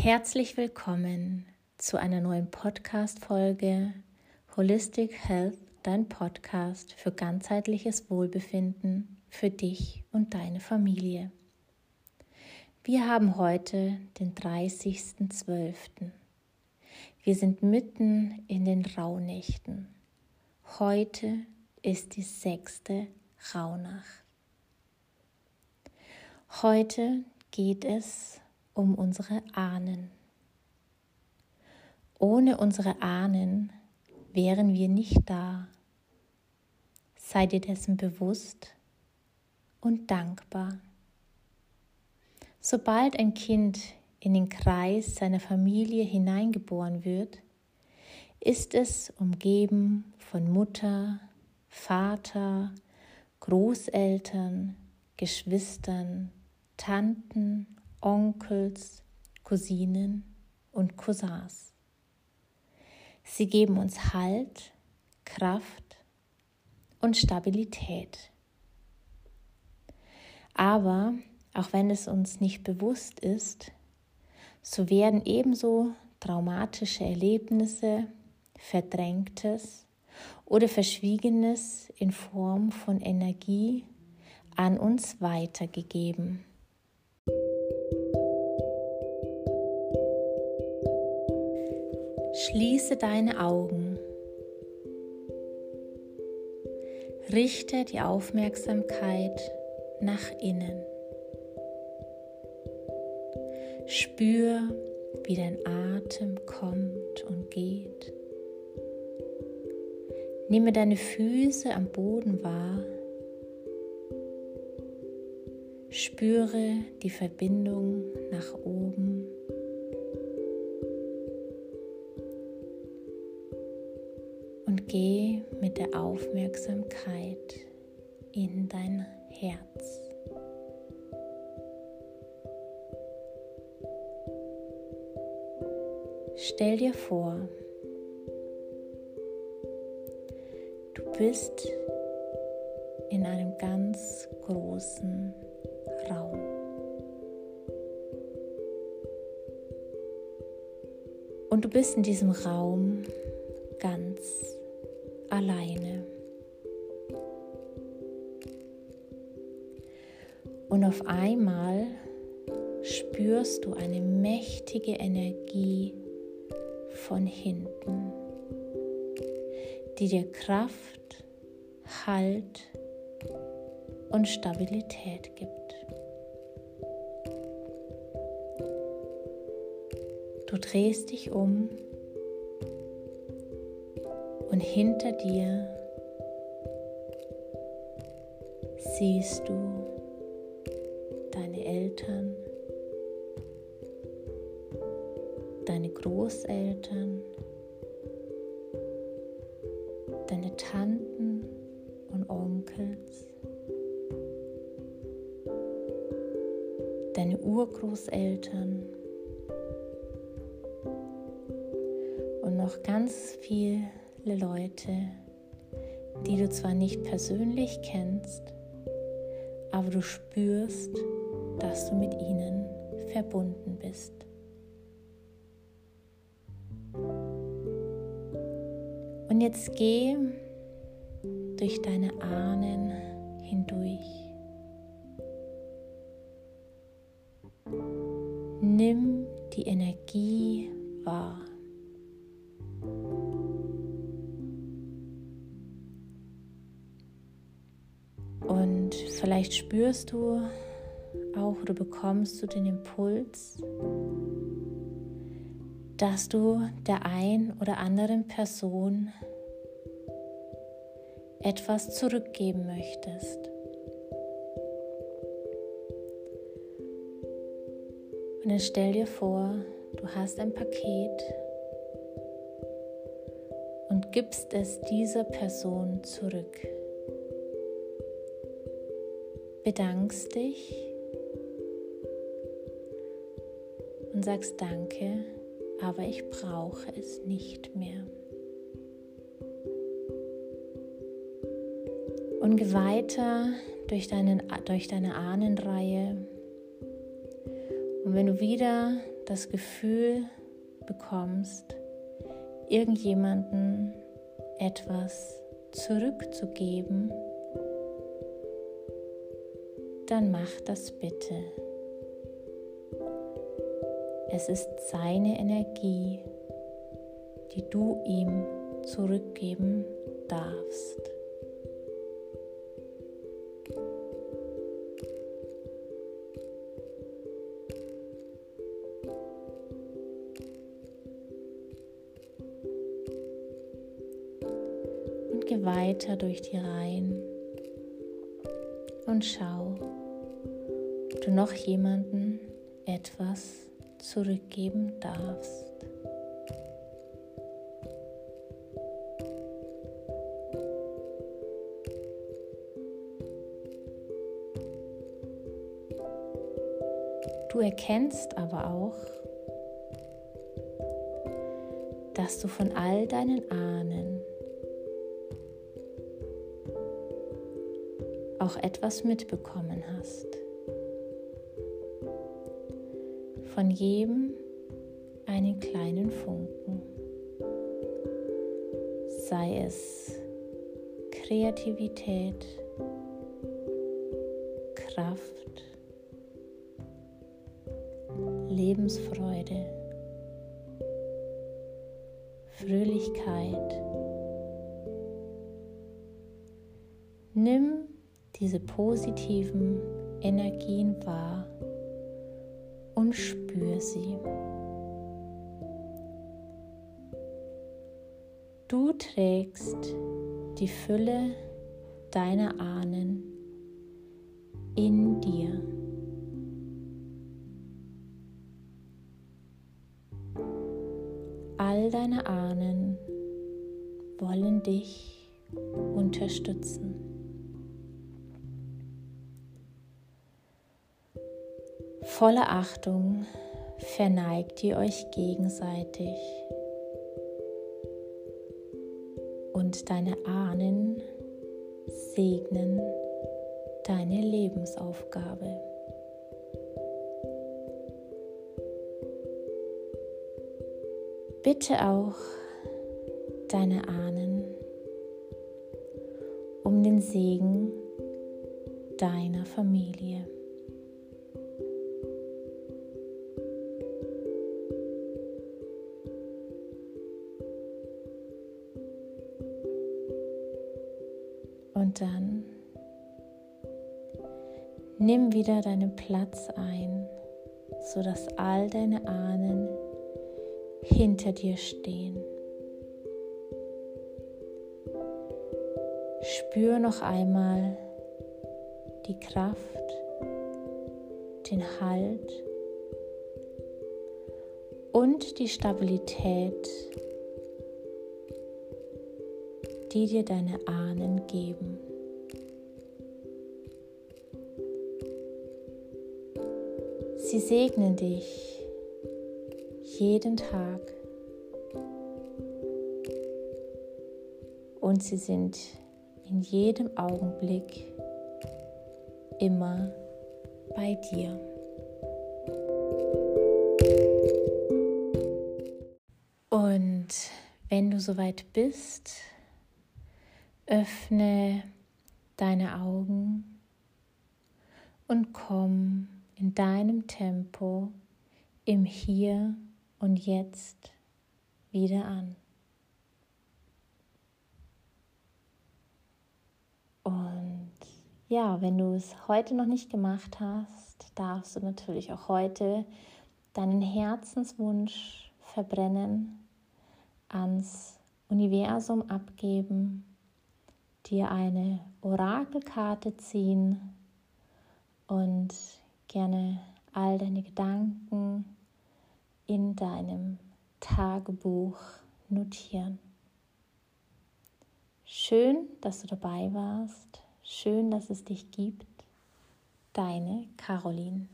Herzlich willkommen zu einer neuen Podcast-Folge Holistic Health, dein Podcast für ganzheitliches Wohlbefinden für dich und deine Familie. Wir haben heute den 30.12. Wir sind mitten in den Rauhnächten. Heute ist die sechste Rauhnacht. Heute geht es um unsere Ahnen. Ohne unsere Ahnen wären wir nicht da. Sei dir dessen bewusst und dankbar. Sobald ein Kind in den Kreis seiner Familie hineingeboren wird, ist es umgeben von Mutter, Vater, Großeltern, Geschwistern, Tanten, Onkels, Cousinen und Cousins. Sie geben uns Halt, Kraft und Stabilität. Aber auch wenn es uns nicht bewusst ist, so werden ebenso traumatische Erlebnisse, Verdrängtes oder Verschwiegenes in Form von Energie an uns weitergegeben. Schließe deine Augen. Richte die Aufmerksamkeit nach innen. Spür, wie dein Atem kommt und geht. Nehme deine Füße am Boden wahr. Spüre die Verbindung nach oben. Geh mit der Aufmerksamkeit in dein Herz. Stell dir vor, du bist in einem ganz großen Raum. Und du bist in diesem Raum ganz alleine. Und auf einmal spürst du eine mächtige Energie von hinten, die dir Kraft, Halt und Stabilität gibt. Du drehst dich um und hinter dir siehst du deine Eltern, deine Großeltern, deine Tanten und Onkels, deine Urgroßeltern und noch ganz viele Leute, die du zwar nicht persönlich kennst, aber du spürst, dass du mit ihnen verbunden bist. Und jetzt geh durch deine Ahnen hindurch. Nimm die Energie wahr. Vielleicht spürst du auch oder bekommst du den Impuls, dass du der ein oder anderen Person etwas zurückgeben möchtest. Und dann stell dir vor, du hast ein Paket und gibst es dieser Person zurück. Bedankst dich und sagst Danke aber ich brauche es nicht mehr. Und geh weiter durch, deinen, durch deine Ahnenreihe. Und wenn du wieder das Gefühl bekommst, irgendjemanden etwas zurückzugeben, dann mach das bitte. Es ist seine Energie, die du ihm zurückgeben darfst. Und geh weiter durch die Reihen und schau, du noch jemanden etwas zurückgeben darfst. Du erkennst aber auch, dass du von all deinen Ahnen auch etwas mitbekommen hast. Von jedem einen kleinen Funken. Sei es Kreativität, Kraft, Lebensfreude, Fröhlichkeit. Nimm diese positiven Energien wahr und spür sie. Du trägst die Fülle deiner Ahnen in dir. All deine Ahnen wollen dich unterstützen. Voller Achtung verneigt ihr euch gegenseitig und deine Ahnen segnen deine Lebensaufgabe. Bitte auch deine Ahnen um den Segen deiner Familie. Dann nimm wieder deinen Platz ein, sodass all deine Ahnen hinter dir stehen. Spür noch einmal die Kraft, den Halt und die Stabilität die dir deine Ahnen geben. Sie segnen dich jeden Tag und sie sind in jedem Augenblick immer bei dir. Und wenn du soweit bist, Öffne deine Augen und komm in deinem Tempo im Hier und Jetzt wieder an. Und ja, wenn du es heute noch nicht gemacht hast, darfst du natürlich auch heute deinen Herzenswunsch verbrennen, ans Universum abgeben dir eine Orakelkarte ziehen und gerne all deine Gedanken in deinem Tagebuch notieren. Schön, dass du dabei warst. Schön, dass es dich gibt. Deine Caroline.